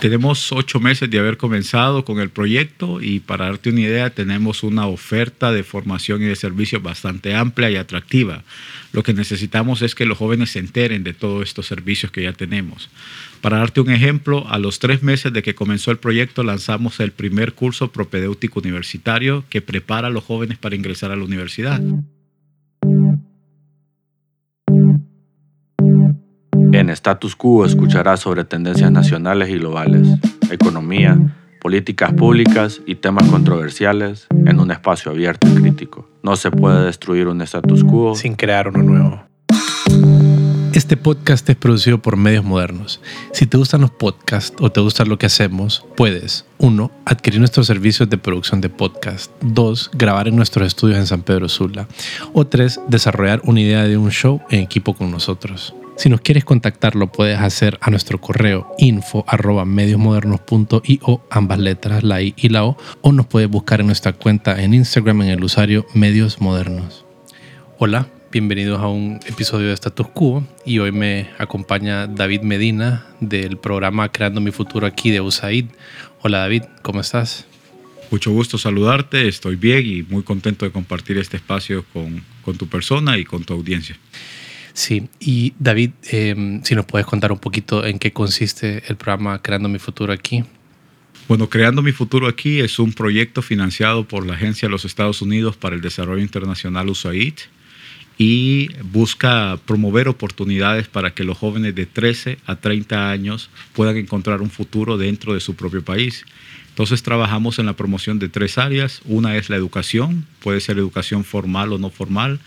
Tenemos ocho meses de haber comenzado con el proyecto y para darte una idea tenemos una oferta de formación y de servicios bastante amplia y atractiva. Lo que necesitamos es que los jóvenes se enteren de todos estos servicios que ya tenemos. Para darte un ejemplo, a los tres meses de que comenzó el proyecto lanzamos el primer curso propedéutico universitario que prepara a los jóvenes para ingresar a la universidad. En Status Quo escucharás sobre tendencias nacionales y globales, economía, políticas públicas y temas controversiales en un espacio abierto y crítico. No se puede destruir un status quo sin crear uno nuevo. Este podcast es producido por Medios Modernos. Si te gustan los podcasts o te gusta lo que hacemos, puedes 1. Adquirir nuestros servicios de producción de podcast. 2. Grabar en nuestros estudios en San Pedro Sula. O 3. Desarrollar una idea de un show en equipo con nosotros. Si nos quieres contactar, lo puedes hacer a nuestro correo info ambas letras, la I y la O, o nos puedes buscar en nuestra cuenta en Instagram en el usuario Medios Modernos. Hola, bienvenidos a un episodio de Status Quo y hoy me acompaña David Medina del programa Creando mi Futuro aquí de USAID. Hola David, ¿cómo estás? Mucho gusto saludarte, estoy bien y muy contento de compartir este espacio con, con tu persona y con tu audiencia. Sí, y David, em, si nos puedes contar un poquito en qué consiste el programa Creando mi Futuro aquí. Bueno, Creando mi Futuro aquí es un proyecto financiado por la Agencia de los Estados Unidos para el Desarrollo Internacional USAID y busca promover oportunidades para que los jóvenes de 13 a 30 años puedan encontrar un futuro dentro de su propio país. Entonces trabajamos en la promoción de tres áreas. Una es la educación, puede ser educación formal o no formal.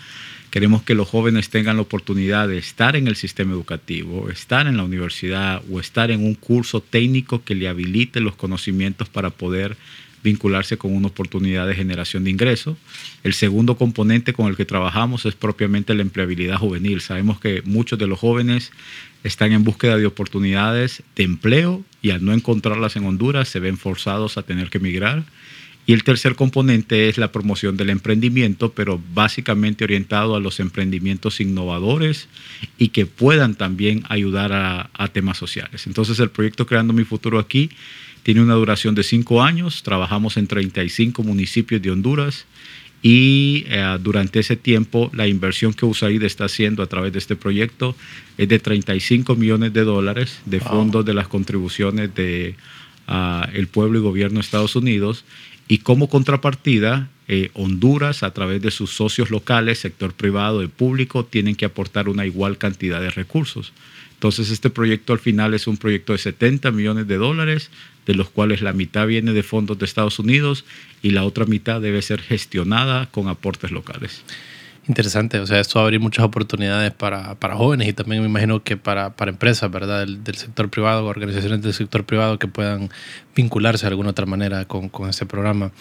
Queremos que los jóvenes tengan la oportunidad de estar en el sistema educativo, estar en la universidad o estar en un curso técnico que le habilite los conocimientos para poder vincularse con una oportunidad de generación de ingresos. El segundo componente con el que trabajamos es propiamente la empleabilidad juvenil. Sabemos que muchos de los jóvenes están en búsqueda de oportunidades de empleo y al no encontrarlas en Honduras se ven forzados a tener que emigrar y el tercer componente es la promoción del emprendimiento, pero básicamente orientado a los emprendimientos innovadores y que puedan también ayudar a, temas sociales. Entonces el proyecto Creando mi Futuro aquí tiene una duración de cinco años, trabajamos en 35 municipios de Honduras y eh, durante ese tiempo la inversión que USAID está haciendo a través de este proyecto es de 35 millones de dólares de fondos de las contribuciones de ah, el pueblo y gobierno de Estados Unidos y como contrapartida, eh, Honduras, a través de sus socios locales, sector privado y público, tienen que aportar una igual cantidad de recursos. Entonces, este proyecto al final es un proyecto de 70 millones de dólares, de los cuales la mitad viene de fondos de Estados Unidos y la otra mitad debe ser gestionada con aportes locales. Interesante, o sea, esto va a abrir muchas oportunidades para, para jóvenes y también me imagino que para, para empresas, ¿verdad? Del, del, sector privado, organizaciones del sector privado que puedan vincularse de alguna otra manera con, con, este programa.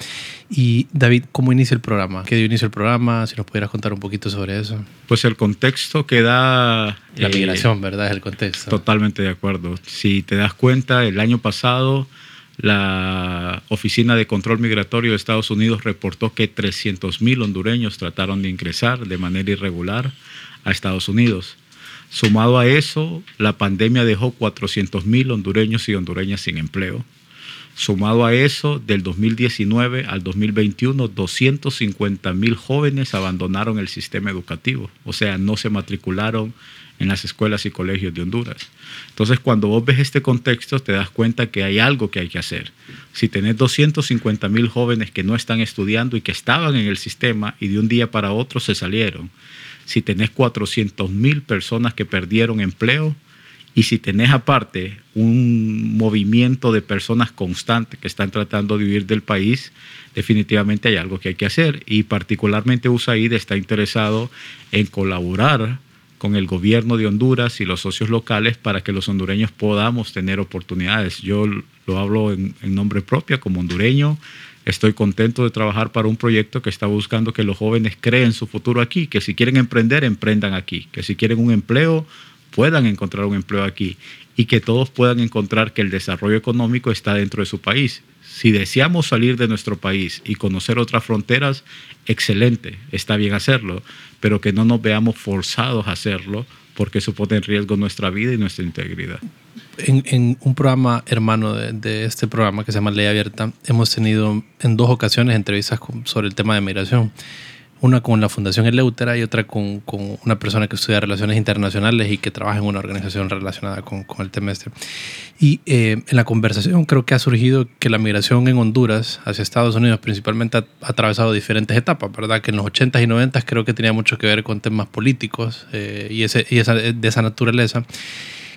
Y David, ¿cómo inicia el programa? ¿Qué dio inicio el programa? Si nos pudieras contar un poquito sobre eso. Pues el contexto que da... La eh, migración, ¿verdad? Es el contexto. Totalmente de acuerdo. Si te das cuenta, el año pasado la Oficina de Control Migratorio de Estados Unidos reportó que 300.000 hondureños trataron de ingresar de manera irregular a Estados Unidos. Sumado a eso, la pandemia dejó 400.000 hondureños y hondureñas sin empleo. Sumado a eso, del 2019 al 2021, 250.000 jóvenes abandonaron el sistema educativo, o sea, no se matricularon en las escuelas y colegios de Honduras. Entonces, cuando vos ves este contexto, te das cuenta que hay algo que hay que hacer. Si tenés 250 mil jóvenes que no están estudiando y que estaban en el sistema y de un día para otro se salieron, si tenés 400 mil personas que perdieron empleo, y si tenés aparte un movimiento de personas constantes que están tratando de huir del país, definitivamente hay algo que hay que hacer. Y particularmente USAID está interesado en colaborar con el gobierno de Honduras y los socios locales para que los hondureños podamos tener oportunidades. Yo lo hablo en, nombre propio como hondureño. Estoy contento de trabajar para un proyecto que está buscando que los jóvenes creen su futuro aquí, que si quieren emprender, emprendan aquí, que si quieren un empleo, puedan encontrar un empleo aquí y que todos puedan encontrar que el desarrollo económico está dentro de su país. Si deseamos salir de nuestro país y conocer otras fronteras, excelente, está bien hacerlo, pero que no nos veamos forzados a hacerlo porque eso pone en riesgo nuestra vida y nuestra integridad. en, un programa hermano de, este programa que se llama Ley Abierta, hemos tenido en dos ocasiones entrevistas sobre el tema de migración. Una con la Fundación Eleutera y otra con, con una persona que estudia relaciones internacionales y que trabaja en una organización relacionada con, con el tema este. Y eh, en la conversación creo que ha surgido que la migración en Honduras hacia Estados Unidos principalmente ha, atravesado diferentes etapas, ¿verdad? Que en los 80s y 90s creo que tenía mucho que ver con temas políticos eh, y, ese, y esa, de esa naturaleza.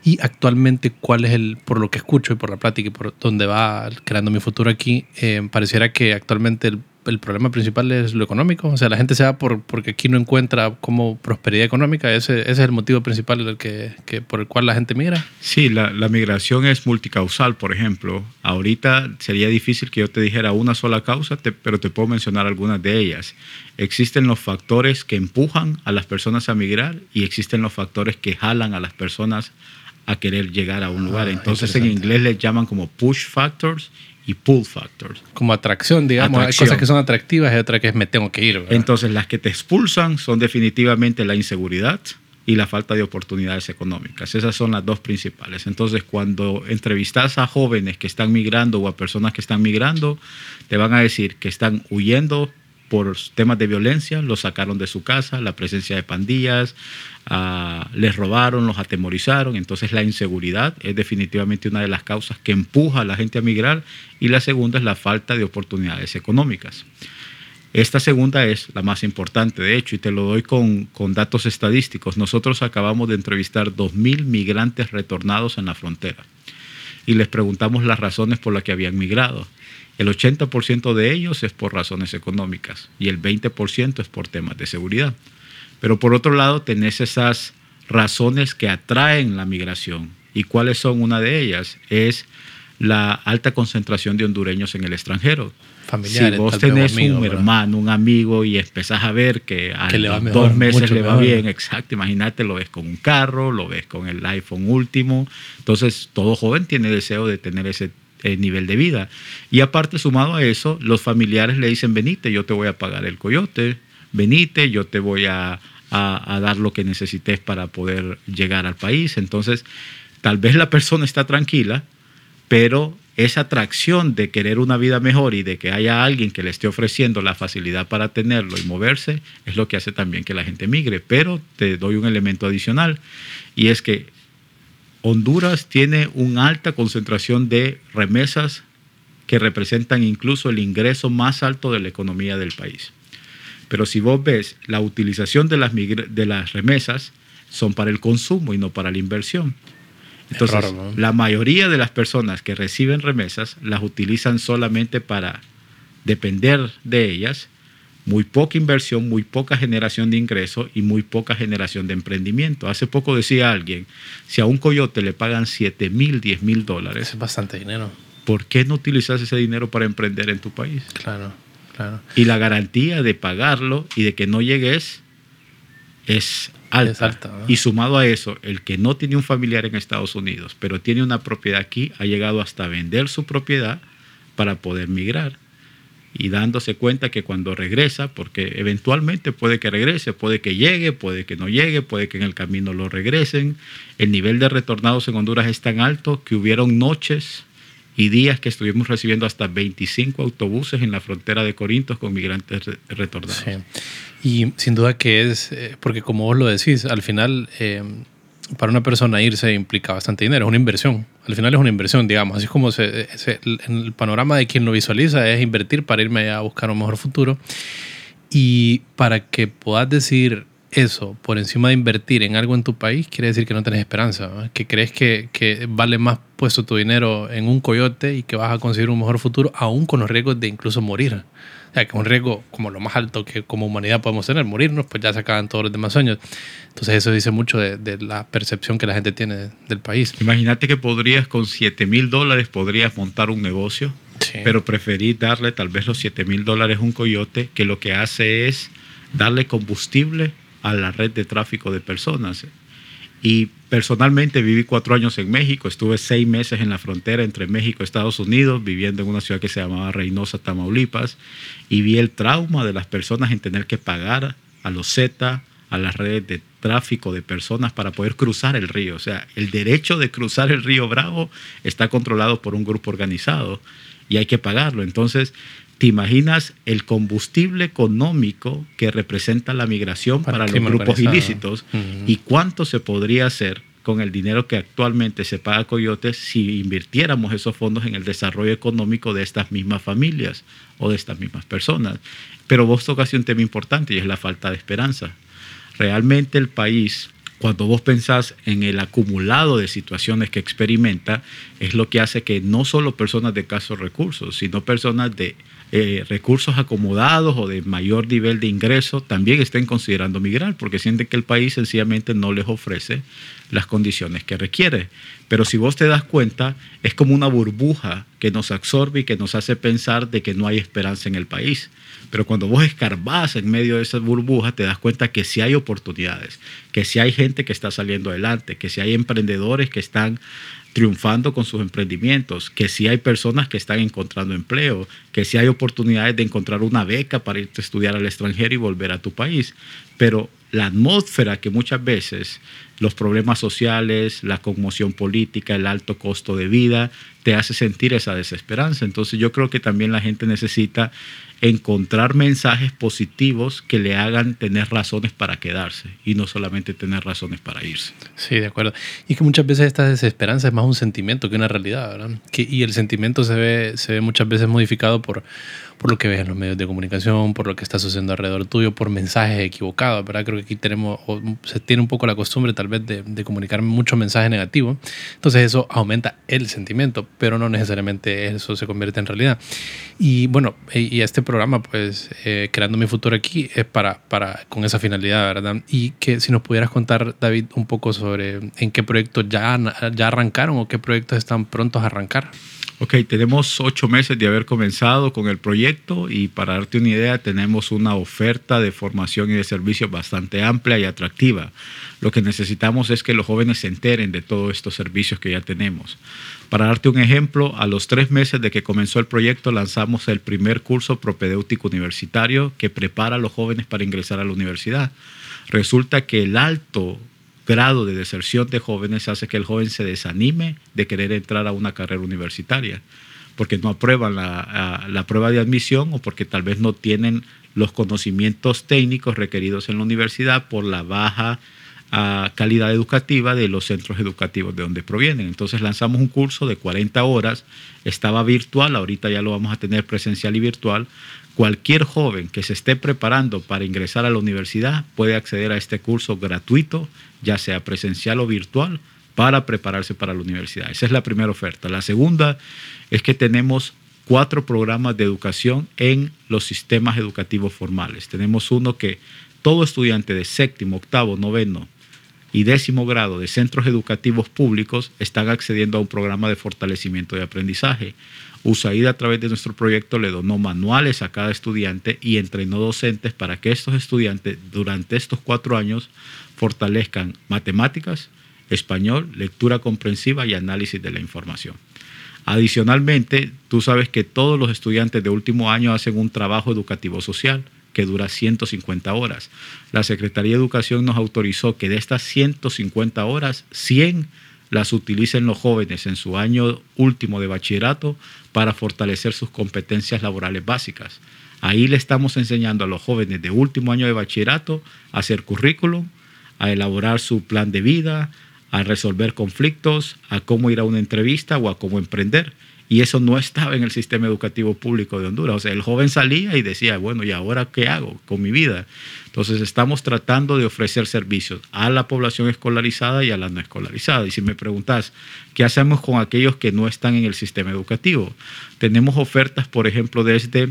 Y actualmente, ¿cuál es el, por lo que escucho y por la plática y por donde va creando mi futuro aquí, eh, pareciera que actualmente el, el, problema principal es lo económico? O sea, la gente se va por, porque aquí no encuentra como prosperidad económica. ¿Ese, ese es el motivo principal del que, que, por el cual la gente migra? Sí, la, la migración es multicausal, por ejemplo. Ahorita sería difícil que yo te dijera una sola causa, pero te puedo mencionar algunas de ellas. Existen los factores que empujan a las personas a migrar y existen los factores que jalan a las personas a querer llegar a un lugar. Ah, Entonces en inglés les llaman como push factors y pull factors. Como atracción, digamos. Hay cosas que son atractivas y otras que es me tengo que ir. Entonces las que te expulsan son definitivamente la inseguridad y la falta de oportunidades económicas. Esas son las dos principales. Entonces, cuando entrevistas a jóvenes que están migrando o a personas que están migrando, te van a decir que están huyendo por temas de violencia, los sacaron de su casa, la presencia de pandillas, ah, les robaron, los atemorizaron. Entonces la inseguridad es definitivamente una de las causas que empuja a la gente a migrar y la segunda es la falta de oportunidades económicas. Esta segunda es la más importante, de hecho, y te lo doy con, con datos estadísticos. Nosotros acabamos de entrevistar 2.000 migrantes retornados en la frontera y les preguntamos las razones por las que habían migrado. El 80% de ellos es por razones económicas y el 20% es por temas de seguridad. Pero por otro lado, tenés esas razones que atraen la migración. ¿Y cuáles son una de ellas? Es la alta concentración de hondureños en el extranjero. Familiares, si vos tenés un hermano, un amigo y empezás a ver que a dos meses le va bien, exacto, imagínate, lo ves con un carro, lo ves con el iPhone último. Entonces, todo joven tiene deseo de tener ese eh, nivel de vida. Y aparte, sumado a eso, los familiares le dicen, venite, yo te voy a pagar el coyote, venite, yo te voy a, a, dar lo que necesites para poder llegar al país. Entonces, tal vez la persona está tranquila, pero esa atracción de querer una vida mejor y de que haya alguien que le esté ofreciendo la facilidad para tenerlo y moverse, es lo que hace también que la gente migre. Pero te doy un elemento adicional, y es que Honduras tiene una alta concentración de remesas que representan incluso el ingreso más alto de la economía del país. Pero si vos ves, la utilización de las, de las remesas son para el consumo y no para la inversión. Entonces, la mayoría de las personas que reciben remesas las utilizan solamente para depender de ellas muy poca inversión, muy poca generación de ingresos y muy poca generación de emprendimiento. Hace poco decía alguien, si a un coyote le pagan 7 mil, 10 mil dólares. Es bastante dinero. ¿Por qué no utilizas ese dinero para emprender en tu país? Claro, claro. Y la garantía de pagarlo y de que no llegues es alta. Y sumado a eso, el que no tiene un familiar en Estados Unidos, pero tiene una propiedad aquí, ha llegado hasta vender su propiedad para poder migrar y dándose cuenta que cuando regresa, porque eventualmente puede que regrese, puede que llegue, puede que no llegue, puede que en el camino lo regresen, el nivel de retornados en Honduras es tan alto que hubieron noches y días que estuvimos recibiendo hasta 25 autobuses en la frontera de Corinto con migrantes retornados. Y sin duda que es, eh, porque como vos lo decís, al final... Eh, para una persona irse implica bastante dinero, es una inversión. Al final es una inversión, digamos. Así como se, en el panorama de quien lo visualiza es invertir para irme a buscar un mejor futuro. Y para que puedas decir eso por encima de invertir en algo en tu país, quiere decir que no tenés esperanza, que crees que, que, vale más puesto tu dinero en un coyote y que vas a conseguir un mejor futuro, aún con los riesgos de incluso morir que es un riesgo como lo más alto que como humanidad podemos tener, morirnos, pues ya se acaban todos los demás sueños. Entonces eso dice mucho de, la percepción que la gente tiene del país. Imagínate que podrías con 7 mil dólares, podrías montar un negocio, pero preferí darle tal vez los 7 mil dólares a un coyote que lo que hace es darle combustible a la red de tráfico de personas. Y personalmente viví cuatro años en México, estuve seis meses en la frontera entre México y Estados Unidos, viviendo en una ciudad que se llamaba Reynosa, Tamaulipas, y vi el trauma de las personas en tener que pagar a los Z, a las redes de tráfico de personas para poder cruzar el río. O sea, el derecho de cruzar el río Bravo está controlado por un grupo organizado y hay que pagarlo. Entonces, ¿te imaginas el combustible económico que representa la migración para, los grupos ilícitos y cuánto se podría hacer con el dinero que actualmente se paga a Coyotes si invirtiéramos esos fondos en el desarrollo económico de estas mismas familias o de estas mismas personas. Pero vos tocaste un tema importante y es la falta de esperanza. Realmente el país, cuando vos pensás en el acumulado de situaciones que experimenta, es lo que hace que no solo personas de casos recursos, sino personas de eh, recursos acomodados o de mayor nivel de ingreso también estén considerando migrar porque sienten que el país sencillamente no les ofrece las condiciones que requiere. Pero si vos te das cuenta, es como una burbuja que nos absorbe y que nos hace pensar de que no hay esperanza en el país. Pero cuando vos escarbás en medio de esa burbuja, te das cuenta que sí hay oportunidades, que sí hay gente que está saliendo adelante, que sí hay emprendedores que están triunfando con sus emprendimientos, que sí hay personas que están encontrando empleo, que sí hay oportunidades de encontrar una beca para irte a estudiar al extranjero y volver a tu país. Pero la atmósfera que muchas veces los problemas sociales, la conmoción política, el alto costo de vida, te hace sentir esa desesperanza. Entonces yo creo que también la gente necesita encontrar mensajes positivos que le hagan tener razones para quedarse y no solamente tener razones para irse. Sí, de acuerdo. Y que muchas veces esta desesperanza es más un sentimiento que una realidad, ¿verdad? Que, y el sentimiento se ve, se ve muchas veces modificado por, por lo que ves en los medios de comunicación, por lo que está sucediendo alrededor tuyo, por mensajes equivocados, ¿verdad? Creo que aquí tenemos, se tiene un poco la costumbre tal vez de, de comunicar mucho mensaje negativo. Entonces eso aumenta el sentimiento, pero no necesariamente eso se convierte en realidad. Y bueno, y este programa, pues, eh, Creando mi futuro aquí, es para, para, con esa finalidad, ¿verdad? Y que si nos pudieras contar, David, un poco sobre en qué proyectos ya, ya arrancaron o qué proyectos están prontos a arrancar. Ok, tenemos ocho meses de haber comenzado con el proyecto y para darte una idea tenemos una oferta de formación y de servicios bastante amplia y atractiva. Lo que necesitamos es que los jóvenes se enteren de todos estos servicios que ya tenemos. Para darte un ejemplo, a los tres meses de que comenzó el proyecto lanzamos el primer curso propedéutico universitario que prepara a los jóvenes para ingresar a la universidad. Resulta que el alto grado de deserción de jóvenes hace que el joven se desanime de querer entrar a una carrera universitaria, porque no aprueban la, prueba de admisión o porque tal vez no tienen los conocimientos técnicos requeridos en la universidad por la baja ah, calidad educativa de los centros educativos de donde provienen. Entonces lanzamos un curso de 40 horas, estaba virtual, ahorita ya lo vamos a tener presencial y virtual, Cualquier joven que se esté preparando para ingresar a la universidad puede acceder a este curso gratuito, ya sea presencial o virtual, para prepararse para la universidad. Esa es la primera oferta. La segunda es que tenemos cuatro programas de educación en los sistemas educativos formales. Tenemos uno que todo estudiante de séptimo, octavo, noveno y décimo grado de centros educativos públicos están accediendo a un programa de fortalecimiento de aprendizaje. USAID a través de nuestro proyecto le donó manuales a cada estudiante y entrenó docentes para que estos estudiantes durante estos cuatro años fortalezcan matemáticas, español, lectura comprensiva y análisis de la información. Adicionalmente, tú sabes que todos los estudiantes de último año hacen un trabajo educativo social que dura 150 horas. La Secretaría de Educación nos autorizó que de estas 150 horas, 100 las utilicen los jóvenes en su año último de bachillerato para fortalecer sus competencias laborales básicas. Ahí le estamos enseñando a los jóvenes de último año de bachillerato a hacer currículum, a elaborar su plan de vida, a resolver conflictos, a cómo ir a una entrevista o a cómo emprender. Y eso no estaba en el sistema educativo público de Honduras. O sea, el joven salía y decía, bueno, ¿y ahora qué hago con mi vida? Entonces estamos tratando de ofrecer servicios a la población escolarizada y a la no escolarizada. Y si me preguntas, ¿qué hacemos con aquellos que no están en el sistema educativo? Tenemos ofertas, por ejemplo, desde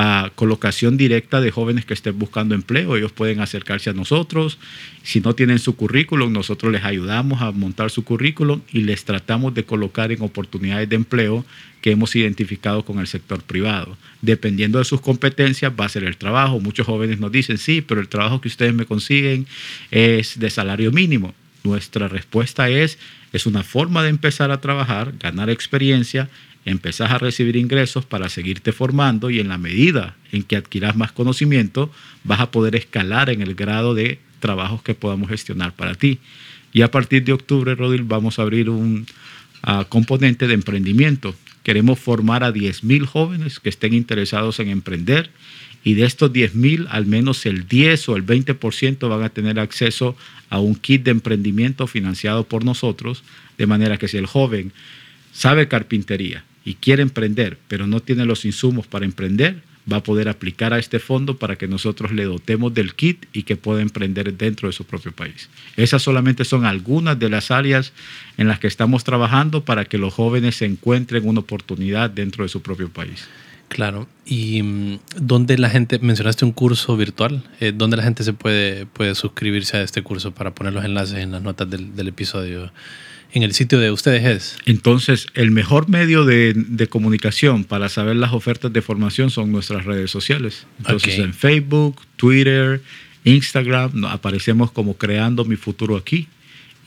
a colocación directa de jóvenes que estén buscando empleo. Ellos pueden acercarse a nosotros. Si no tienen su currículum, nosotros les ayudamos a montar su currículum y les tratamos de colocar en oportunidades de empleo que hemos identificado con el sector privado. Dependiendo de sus competencias va a ser el trabajo. Muchos jóvenes nos dicen, sí, pero el trabajo que ustedes me consiguen es de salario mínimo. Nuestra respuesta es, es una forma de empezar a trabajar, ganar experiencia empezás a recibir ingresos para seguirte formando y en la medida en que adquieras más conocimiento, vas a poder escalar en el grado de trabajos que podamos gestionar para ti. Y a partir de octubre, Rodil, vamos a abrir un ah, componente de emprendimiento. Queremos formar a 10.000 jóvenes que estén interesados en emprender y de estos 10.000, al menos el 10 o el 20% van a tener acceso a un kit de emprendimiento financiado por nosotros, de manera que si el joven sabe carpintería y quiere emprender, pero no tiene los insumos para emprender, va a poder aplicar a este fondo para que nosotros le dotemos del kit y que pueda emprender dentro de su propio país. Esas solamente son algunas de las áreas en las que estamos trabajando para que los jóvenes se encuentren una oportunidad dentro de su propio país. Claro. ¿Y mm, dónde la gente, mencionaste un curso virtual, eh, dónde la gente se puede, puede suscribirse a este curso para poner los enlaces en las notas del, del episodio? En el sitio de ustedes es. Entonces, el mejor medio de, de, comunicación para saber las ofertas de formación son nuestras redes sociales. Entonces, en Facebook, Twitter, Instagram, aparecemos como Creando Mi Futuro Aquí.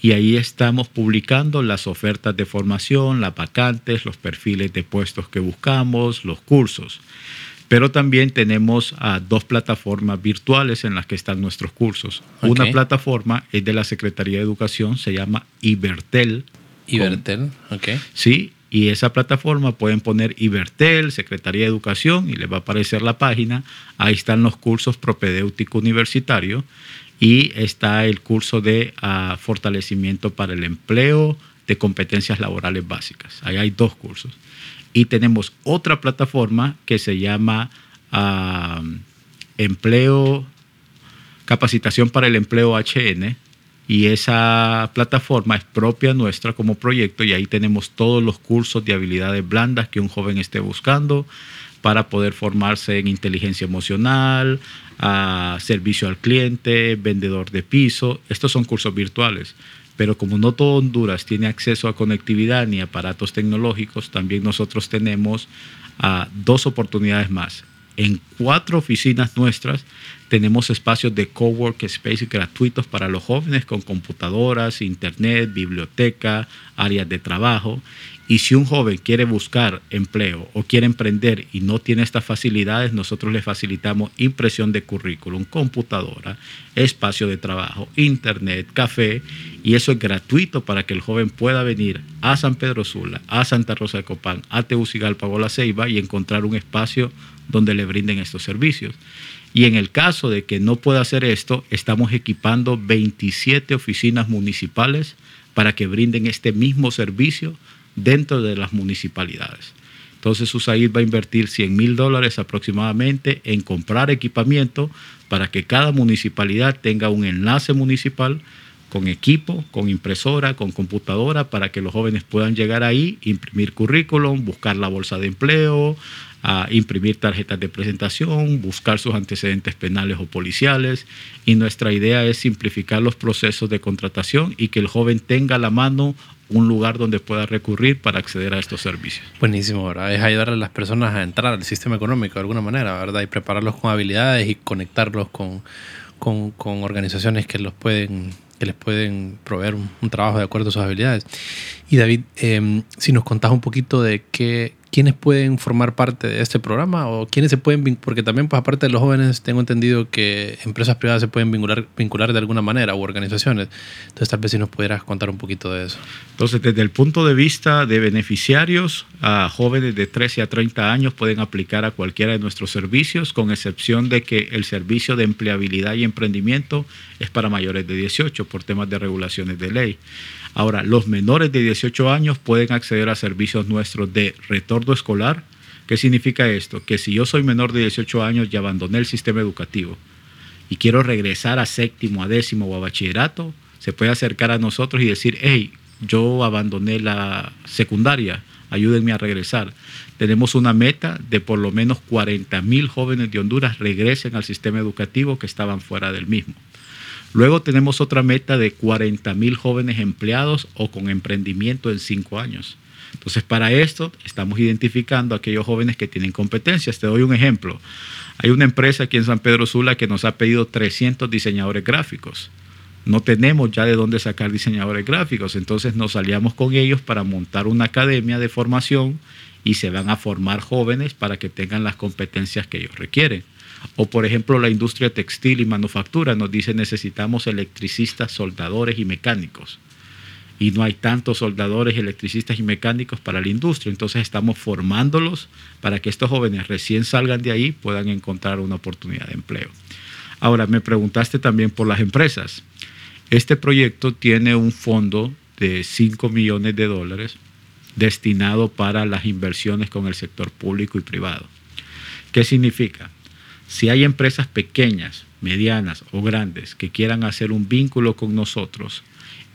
Y ahí estamos publicando las ofertas de formación, las vacantes, los perfiles de puestos que buscamos, los cursos. Pero también tenemos ah, dos plataformas virtuales en las que están nuestros cursos. Una plataforma es de la Secretaría de Educación, se llama Ibertel. Ibertel, ok. Sí, y esa plataforma pueden poner Ibertel, Secretaría de Educación, y les va a aparecer la página. Ahí están los cursos propedéutico universitario y está el curso de ah, fortalecimiento para el empleo de competencias laborales básicas. Ahí hay dos cursos. Y tenemos otra plataforma que se llama ah, Empleo, Capacitación para el Empleo HN, y esa plataforma es propia nuestra como proyecto y ahí tenemos todos los cursos de habilidades blandas que un joven esté buscando para poder formarse en inteligencia emocional, a servicio al cliente, vendedor de piso. Estos son cursos virtuales. Pero como no todo Honduras tiene acceso a conectividad ni aparatos tecnológicos, también nosotros tenemos ah, dos oportunidades más. En cuatro oficinas nuestras tenemos espacios de cowork space gratuitos para los jóvenes con computadoras, internet, biblioteca, áreas de trabajo. Y si un joven quiere buscar empleo o quiere emprender y no tiene estas facilidades, nosotros le facilitamos impresión de currículum, computadora, espacio de trabajo, internet, café. Y eso es gratuito para que el joven pueda venir a San Pedro Sula, a Santa Rosa de Copán, a Tegucigalpa o La Ceiba y encontrar un espacio donde le brinden estos servicios. Y en el caso de que no pueda hacer esto, estamos equipando 27 oficinas municipales para que brinden este mismo servicio dentro de las municipalidades. Entonces USAID va a invertir 100 mil dólares aproximadamente en comprar equipamiento para que cada municipalidad tenga un enlace municipal con equipo, con impresora, con computadora, para que los jóvenes puedan llegar ahí, imprimir currículum, buscar la bolsa de empleo, a imprimir tarjetas de presentación, buscar sus antecedentes penales o policiales. Y nuestra idea es simplificar los procesos de contratación y que el joven tenga a la mano un lugar donde pueda recurrir para acceder a estos servicios. Buenísimo, ¿verdad? Es ayudar a las personas a entrar al sistema económico de alguna manera, ¿verdad? Y prepararlos con habilidades y conectarlos con, con, organizaciones que los pueden que les pueden proveer un, trabajo de acuerdo a sus habilidades. Y David, eh, si nos contás un poquito de qué, quiénes pueden formar parte de este programa o quiénes se pueden, porque también pues aparte de los jóvenes tengo entendido que empresas privadas se pueden vincular, vincular de alguna manera o organizaciones. Entonces tal vez si nos pudieras contar un poquito de eso. Entonces desde el punto de vista de beneficiarios, a jóvenes de 13 a 30 años pueden aplicar a cualquiera de nuestros servicios, con excepción de que el servicio de empleabilidad y emprendimiento es para mayores de 18 por temas de regulaciones de ley. Ahora, los menores de 18 años pueden acceder a servicios nuestros de retorno escolar. ¿Qué significa esto? Que si yo soy menor de 18 años y abandoné el sistema educativo y quiero regresar a séptimo, a décimo o a bachillerato, se puede acercar a nosotros y decir, hey, yo abandoné la secundaria, ayúdenme a regresar. Tenemos una meta de por lo menos 40 mil jóvenes de Honduras regresen al sistema educativo que estaban fuera del mismo. Luego tenemos otra meta de 40 mil jóvenes empleados o con emprendimiento en cinco años. Entonces, para esto estamos identificando a aquellos jóvenes que tienen competencias. Te doy un ejemplo. Hay una empresa aquí en San Pedro Sula que nos ha pedido 300 diseñadores gráficos. No tenemos ya de dónde sacar diseñadores gráficos. Entonces nos aliamos con ellos para montar una academia de formación y se van a formar jóvenes para que tengan las competencias que ellos requieren. O por ejemplo la industria textil y manufactura nos dice necesitamos electricistas, soldadores y mecánicos. Y no hay tantos soldadores, electricistas y mecánicos para la industria. Entonces estamos formándolos para que estos jóvenes recién salgan de ahí puedan encontrar una oportunidad de empleo. Ahora, me preguntaste también por las empresas. Este proyecto tiene un fondo de 5 millones de dólares destinado para las inversiones con el sector público y privado. ¿Qué significa? Si hay empresas pequeñas, medianas o grandes que quieran hacer un vínculo con nosotros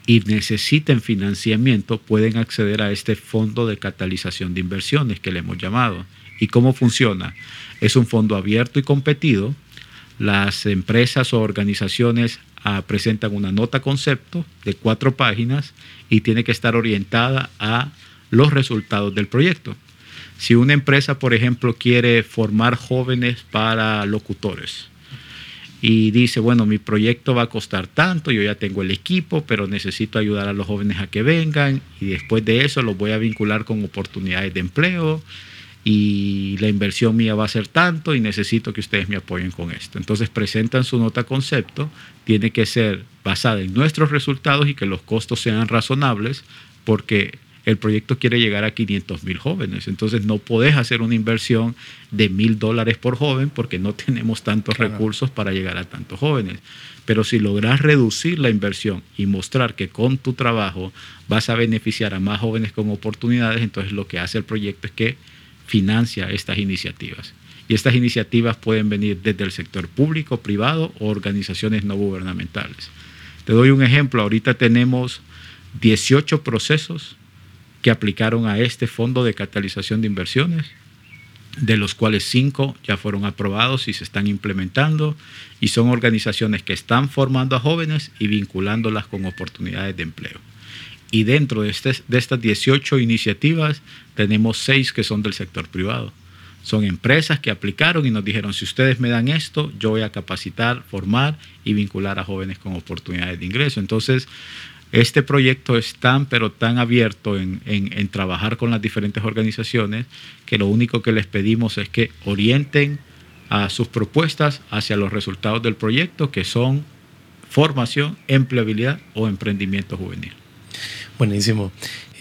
y necesiten financiamiento, pueden acceder a este fondo de catalización de inversiones que le hemos llamado. ¿Y cómo funciona? Es un fondo abierto y competido. Las empresas o organizaciones ah, presentan una nota concepto de cuatro páginas y tiene que estar orientada a los resultados del proyecto. Si una empresa, por ejemplo, quiere formar jóvenes para locutores y dice, bueno, mi proyecto va a costar tanto, yo ya tengo el equipo, pero necesito ayudar a los jóvenes a que vengan y después de eso los voy a vincular con oportunidades de empleo y la inversión mía va a ser tanto y necesito que ustedes me apoyen con esto. Entonces presentan su nota concepto, tiene que ser basada en nuestros resultados y que los costos sean razonables porque el proyecto quiere llegar a 500 mil jóvenes. Entonces no podés hacer una inversión de mil dólares por joven porque no tenemos tantos recursos para llegar a tantos jóvenes. Pero si logras reducir la inversión y mostrar que con tu trabajo vas a beneficiar a más jóvenes con oportunidades, entonces lo que hace el proyecto es que financia estas iniciativas. Y estas iniciativas pueden venir desde el sector público, privado o organizaciones no gubernamentales. Te doy un ejemplo, ahorita tenemos 18 procesos que aplicaron a este fondo de catalización de inversiones, de los cuales cinco ya fueron aprobados y se están implementando, y son organizaciones que están formando a jóvenes y vinculándolas con oportunidades de empleo. Y dentro de, este, de estas 18 iniciativas tenemos seis que son del sector privado. Son empresas que aplicaron y nos dijeron, si ustedes me dan esto, yo voy a capacitar, formar y vincular a jóvenes con oportunidades de ingreso. Entonces, este proyecto es tan, pero tan abierto en, trabajar con las diferentes organizaciones que lo único que les pedimos es que orienten a sus propuestas hacia los resultados del proyecto, que son formación, empleabilidad o emprendimiento juvenil. Buenísimo.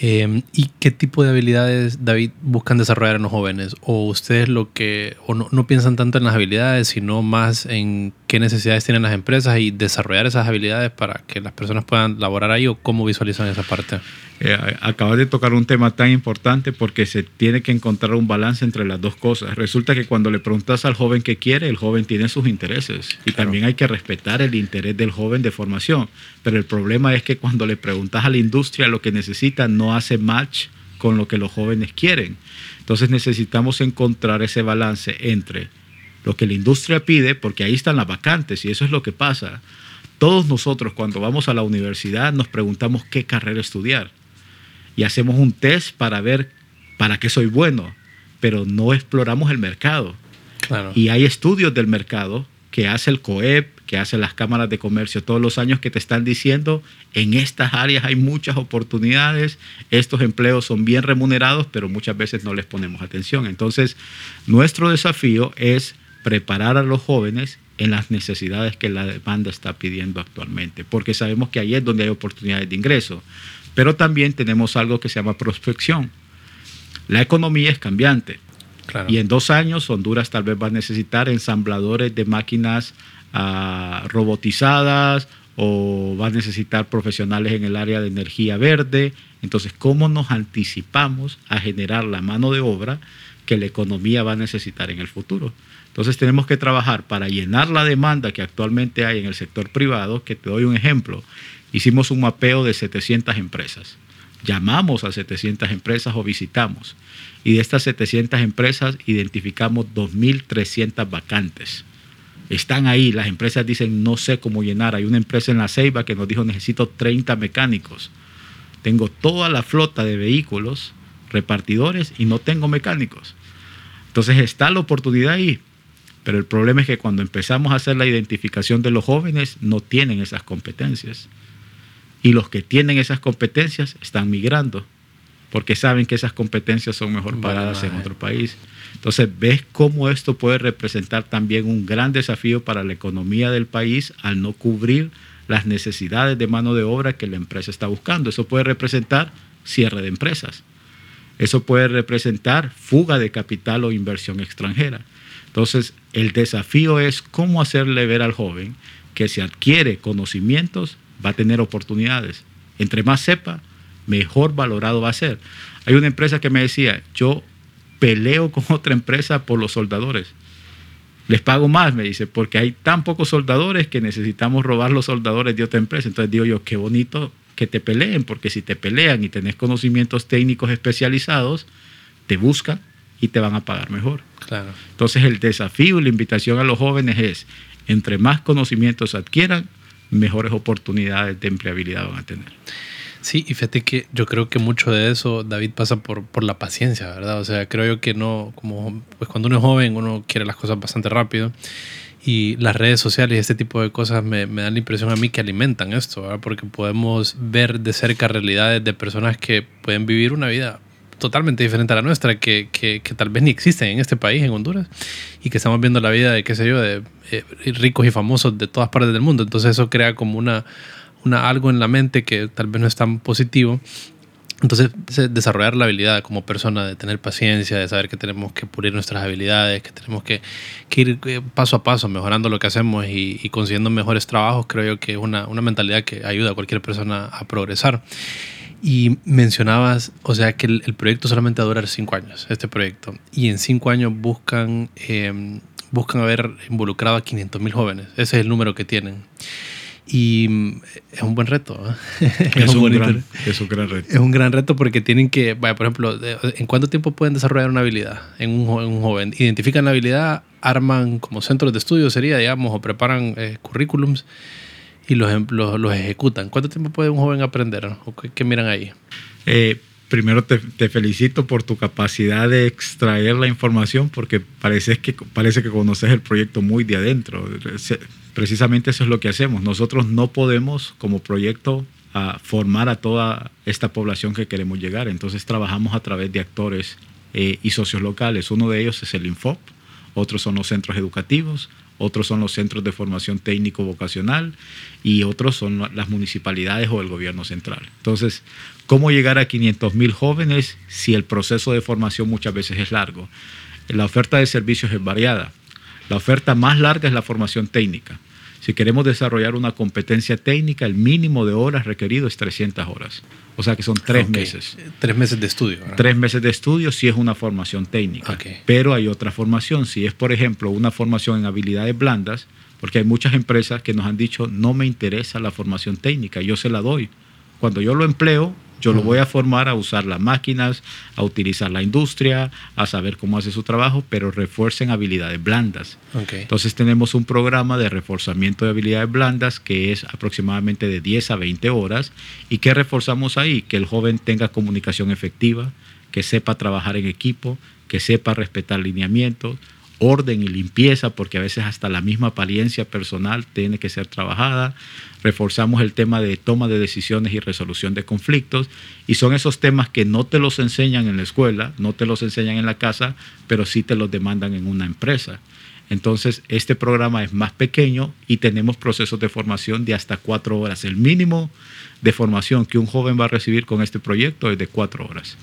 Em, ¿Y qué tipo de habilidades, David, buscan desarrollar en los jóvenes? ¿O ustedes lo que, o no, no, piensan tanto en las habilidades, sino más en qué necesidades tienen las empresas y desarrollar esas habilidades para que las personas puedan laborar ahí o cómo visualizan esa parte? Eh, acabas de tocar un tema tan importante porque se tiene que encontrar un balance entre las dos cosas. Resulta que cuando le preguntas al joven qué quiere, el joven tiene sus intereses y también hay que respetar el interés del joven de formación. Pero el problema es que cuando le preguntas a la industria lo que necesita, no hace match con lo que los jóvenes quieren. Entonces necesitamos encontrar ese balance entre lo que la industria pide, porque ahí están las vacantes y eso es lo que pasa. Todos nosotros cuando vamos a la universidad nos preguntamos qué carrera estudiar y hacemos un test para ver para qué soy bueno, pero no exploramos el mercado. Y hay estudios del mercado que hace el COEP, que hace las cámaras de comercio todos los años que te están diciendo, en estas áreas hay muchas oportunidades, estos empleos son bien remunerados, pero muchas veces no les ponemos atención. Entonces, nuestro desafío es preparar a los jóvenes en las necesidades que la demanda está pidiendo actualmente, porque sabemos que ahí es donde hay oportunidades de ingreso. Pero también tenemos algo que se llama prospección. La economía es cambiante. Y en dos años Honduras tal vez va a necesitar ensambladores de máquinas robotizadas o va a necesitar profesionales en el área de energía verde. Entonces, ¿cómo nos anticipamos a generar la mano de obra que la economía va a necesitar en el futuro? Entonces tenemos que trabajar para llenar la demanda que actualmente hay en el sector privado, que te doy un ejemplo hicimos un mapeo de 700 empresas. Llamamos a 700 empresas o visitamos. Y de estas 700 empresas identificamos 2.300 vacantes. Están ahí, las empresas dicen no sé cómo llenar. Hay una empresa en la Ceiba que nos dijo necesito 30 mecánicos. Tengo toda la flota de vehículos, repartidores y no tengo mecánicos. Entonces está la oportunidad ahí. Pero el problema es que cuando empezamos a hacer la identificación de los jóvenes no tienen esas competencias. Y los que tienen esas competencias están migrando porque saben que esas competencias son mejor pagadas en otro país. Entonces, ves cómo esto puede representar también un gran desafío para la economía del país al no cubrir las necesidades de mano de obra que la empresa está buscando. Eso puede representar cierre de empresas. Eso puede representar fuga de capital o inversión extranjera. Entonces, el desafío es cómo hacerle ver al joven que si adquiere conocimientos va a tener oportunidades. Entre más sepa, mejor valorado va a ser. Hay una empresa que me decía, yo peleo con otra empresa por los soldadores. Les pago más, me dice, porque hay tan pocos soldadores que necesitamos robar los soldadores de otra empresa. Entonces digo yo, qué bonito que te peleen, porque si te pelean y tenés conocimientos técnicos especializados, te buscan y te van a pagar mejor. Claro. Entonces el desafío y la invitación a los jóvenes es, entre más conocimientos adquieran, mejores oportunidades de empleabilidad van a tener. Sí, y fíjate que yo creo que mucho de eso, David, pasa por, por la paciencia, ¿verdad? O sea, creo yo que no, como, pues cuando uno es joven, uno quiere las cosas bastante rápido. Y las redes sociales y este tipo de cosas me, me dan la impresión a mí que alimentan esto, ¿verdad? Porque podemos ver de cerca realidades de personas que pueden vivir una vida totalmente diferente a la nuestra, que, que, que, tal vez ni existen en este país, en Honduras, y que estamos viendo la vida de, qué sé yo, de eh, ricos y famosos de todas partes del mundo. Entonces eso crea como una, una, algo en la mente que tal vez no es tan positivo. Entonces, desarrollar la habilidad como persona de tener paciencia, de saber que tenemos que pulir nuestras habilidades, que tenemos que, que ir eh, paso a paso mejorando lo que hacemos y, y consiguiendo mejores trabajos, creo yo que es una, una mentalidad que ayuda a cualquier persona a progresar. Y mencionabas, o sea, que el, el, proyecto solamente va a durar cinco años, este proyecto. Y en cinco años buscan, eh, buscan haber involucrado a 500 mil jóvenes. Ese es el número que tienen. Y es un buen reto. ¿eh? Es, es, un gran, es, un gran, reto. Es un gran reto porque tienen que, vaya, por ejemplo, ¿en cuánto tiempo pueden desarrollar una habilidad en un, en un joven? Identifican la habilidad, arman como centros de estudio, sería, digamos, o preparan eh, currículums y los, los, los, ejecutan. ¿Cuánto tiempo puede un joven aprender? ¿O qué, qué miran ahí? Eh, primero te, te, felicito por tu capacidad de extraer la información porque parece que, parece que conoces el proyecto muy de adentro. Precisamente eso es lo que hacemos. Nosotros no podemos como proyecto formar a toda esta población que queremos llegar. Entonces trabajamos a través de actores eh, y socios locales. Uno de ellos es el Infop, otros son los centros educativos, otros son los centros de formación técnico vocacional y otros son las municipalidades o el gobierno central. Entonces, ¿cómo llegar a 500 mil jóvenes si el proceso de formación muchas veces es largo? La oferta de servicios es variada. La oferta más larga es la formación técnica. Si queremos desarrollar una competencia técnica, el mínimo de horas requerido es 300 horas. O sea que son tres okay. meses. Tres meses de estudio. ¿verdad? Tres meses de estudio si es una formación técnica. Okay. Pero hay otra formación. Si es, por ejemplo, una formación en habilidades blandas, porque hay muchas empresas que nos han dicho, no me interesa la formación técnica, yo se la doy. Cuando yo lo empleo, yo lo voy a formar a usar las máquinas, a utilizar la industria, a saber cómo hace su trabajo, pero refuercen habilidades blandas. Okay. Entonces tenemos un programa de reforzamiento de habilidades blandas que es aproximadamente de 10 a 20 horas. ¿Y qué reforzamos ahí? Que el joven tenga comunicación efectiva, que sepa trabajar en equipo, que sepa respetar lineamientos, orden y limpieza, porque a veces hasta la misma apariencia personal tiene que ser trabajada. Reforzamos el tema de toma de decisiones y resolución de conflictos. Y son esos temas que no te los enseñan en la escuela, no te los enseñan en la casa, pero sí te los demandan en una empresa. Entonces, este programa es más pequeño y tenemos procesos de formación de hasta cuatro horas. El mínimo de formación que un joven va a recibir con este proyecto es de cuatro horas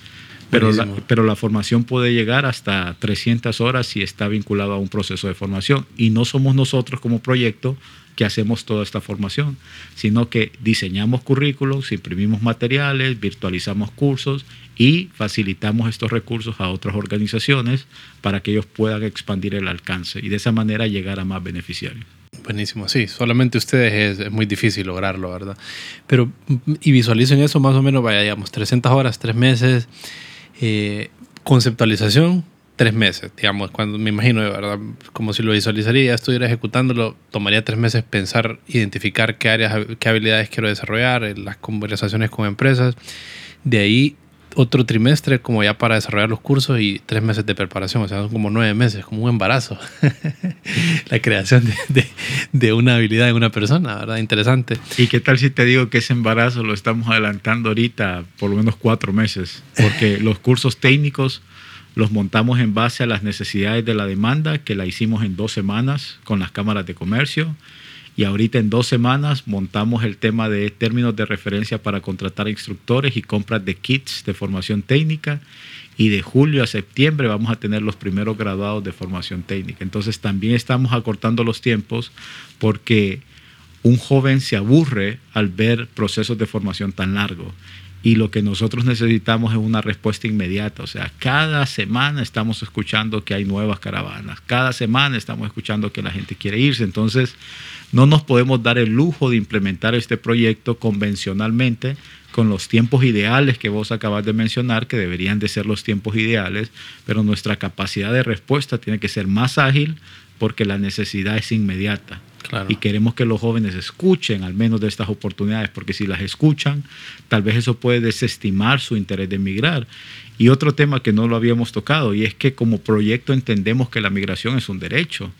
pero la, pero la, formación puede llegar hasta 300 horas si está vinculado a un proceso de formación. Y no somos nosotros como proyecto que hacemos toda esta formación, sino que diseñamos currículos, imprimimos materiales, virtualizamos cursos y facilitamos estos recursos a otras organizaciones para que ellos puedan expandir el alcance y de esa manera llegar a más beneficiarios. Buenísimo, sí, solamente ustedes es, es, muy difícil lograrlo, ¿verdad? Pero, y visualicen eso más o menos, vaya, digamos, 300 horas, 3 meses. Eh, conceptualización, tres meses, digamos, cuando me imagino, ¿verdad? Como si lo visualizaría, estuviera ejecutándolo, tomaría tres meses pensar, identificar qué áreas, qué habilidades quiero desarrollar, las conversaciones con empresas. De ahí otro trimestre como ya para desarrollar los cursos y tres meses de preparación, o sea, son como nueve meses, como un embarazo. la creación de, de, una habilidad en una persona, ¿verdad? Interesante. ¿Y qué tal si te digo que ese embarazo lo estamos adelantando ahorita por lo menos cuatro meses? Porque los cursos técnicos los montamos en base a las necesidades de la demanda, que la hicimos en dos semanas con las cámaras de comercio y ahorita en dos semanas montamos el tema de términos de referencia para contratar instructores y compras de kits de formación técnica y de julio a septiembre vamos a tener los primeros graduados de formación técnica. Entonces también estamos acortando los tiempos porque un joven se aburre al ver procesos de formación tan largos y lo que nosotros necesitamos es una respuesta inmediata. O sea, cada semana estamos escuchando que hay nuevas caravanas, cada semana estamos escuchando que la gente quiere irse. Entonces, no nos podemos dar el lujo de implementar este proyecto convencionalmente con los tiempos ideales que vos acabas de mencionar, que deberían de ser los tiempos ideales, pero nuestra capacidad de respuesta tiene que ser más ágil porque la necesidad es inmediata. Y queremos que los jóvenes escuchen al menos de estas oportunidades, porque si las escuchan, tal vez eso puede desestimar su interés de emigrar. Y otro tema que no lo habíamos tocado, y es que como proyecto entendemos que la migración es un derecho.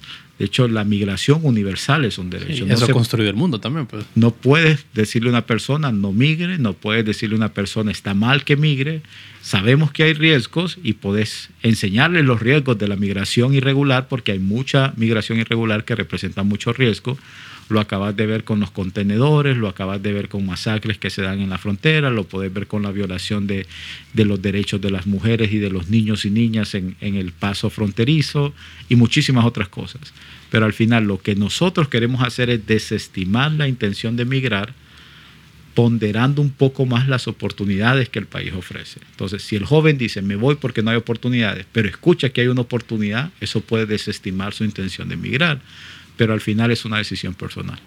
De hecho, la migración universal es un derecho. eso ha construido el mundo también. Pues. No puedes decirle a una persona no migre, no puedes decirle a una persona está mal que migre. Sabemos que hay riesgos y puedes enseñarle los riesgos de la migración irregular porque hay mucha migración irregular que representa mucho riesgo lo acabas de ver con los contenedores, lo acabas de ver con masacres que se dan en la frontera, lo puedes ver con la violación de, los derechos de las mujeres y de los niños y niñas en, en el paso fronterizo y muchísimas otras cosas. Pero al final lo que nosotros queremos hacer es desestimar la intención de migrar ponderando un poco más las oportunidades que el país ofrece. Entonces, si el joven dice, me voy porque no hay oportunidades, pero escucha que hay una oportunidad, eso puede desestimar su intención de migrar pero al final es una decisión personal.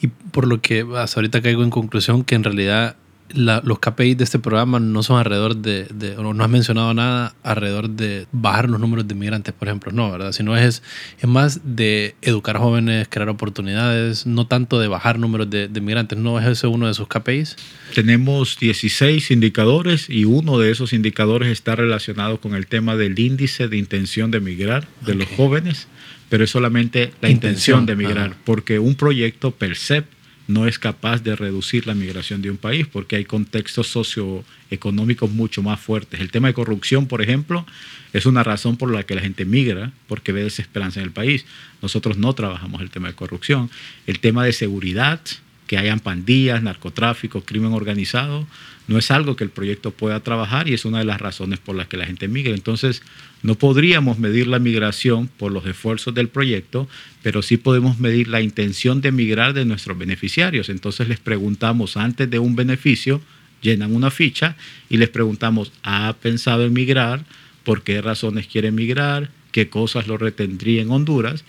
Y por lo que hasta ahorita caigo en conclusión que en realidad los KPIs de este programa no son alrededor de, de, no has mencionado nada alrededor de bajar los números de migrantes, por ejemplo, no, ¿verdad? Sino es, es más de educar jóvenes, crear oportunidades, no tanto de bajar números de, de migrantes, ¿no es ese uno de sus KPIs? Tenemos 16 indicadores y uno de esos indicadores está relacionado con el tema del índice de intención de migrar de los jóvenes pero es solamente la intención, de migrar, porque un proyecto per se no es capaz de reducir la migración de un país, porque hay contextos socioeconómicos mucho más fuertes. El tema de corrupción, por ejemplo, es una razón por la que la gente migra, porque ve desesperanza en el país. Nosotros no trabajamos el tema de corrupción. El tema de seguridad, que hayan pandillas, narcotráfico, crimen organizado, no es algo que el proyecto pueda trabajar y es una de las razones por las que la gente migra. Entonces, no podríamos medir la migración por los esfuerzos del proyecto, pero sí podemos medir la intención de migrar de nuestros beneficiarios. Entonces les preguntamos antes de un beneficio, llenan una ficha y les preguntamos, ¿ha pensado en migrar? ¿Por qué razones quiere migrar? ¿Qué cosas lo retendría en Honduras?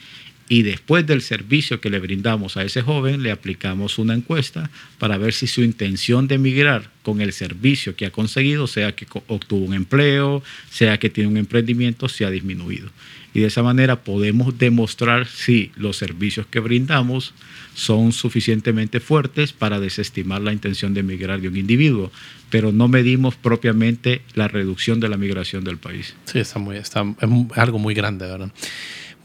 Y después del servicio que le brindamos a ese joven, le aplicamos una encuesta para ver si su intención de emigrar con el servicio que ha conseguido, sea que obtuvo un empleo, sea que tiene un emprendimiento, se ha disminuido. Y de esa manera podemos demostrar si los servicios que brindamos son suficientemente fuertes para desestimar la intención de emigrar de un individuo, pero no medimos propiamente la reducción de la migración del país. Sí, está muy, está, es algo muy grande, ¿verdad?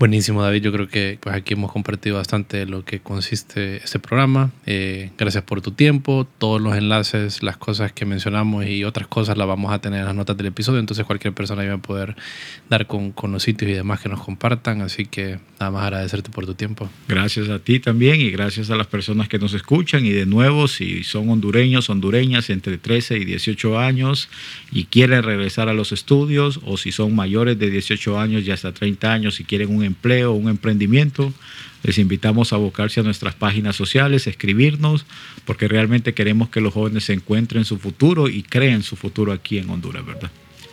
Buenísimo, David. Yo creo que pues, aquí hemos compartido bastante lo que consiste este programa. Eh, gracias por tu tiempo. Todos los enlaces, las cosas que mencionamos y otras cosas las vamos a tener en las notas del episodio. Entonces cualquier persona va a poder dar con, con los sitios y demás que nos compartan. Así que nada más agradecerte por tu tiempo. Gracias a ti también y gracias a las personas que nos escuchan. Y de nuevo, si son hondureños, hondureñas entre 13 y 18 años y quieren regresar a los estudios o si son mayores de 18 años y hasta 30 años y quieren un empleo, un emprendimiento, les invitamos a abocarse a nuestras páginas sociales, escribirnos, porque realmente queremos que los jóvenes se encuentren su futuro y creen su futuro aquí en Honduras, ¿verdad?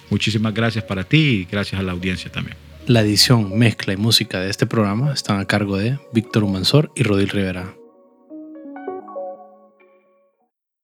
Muchísimas gracias para ti y gracias a la audiencia también. La edición, mezcla y música de este programa están a cargo de Víctor Humansor y Rodil Rivera.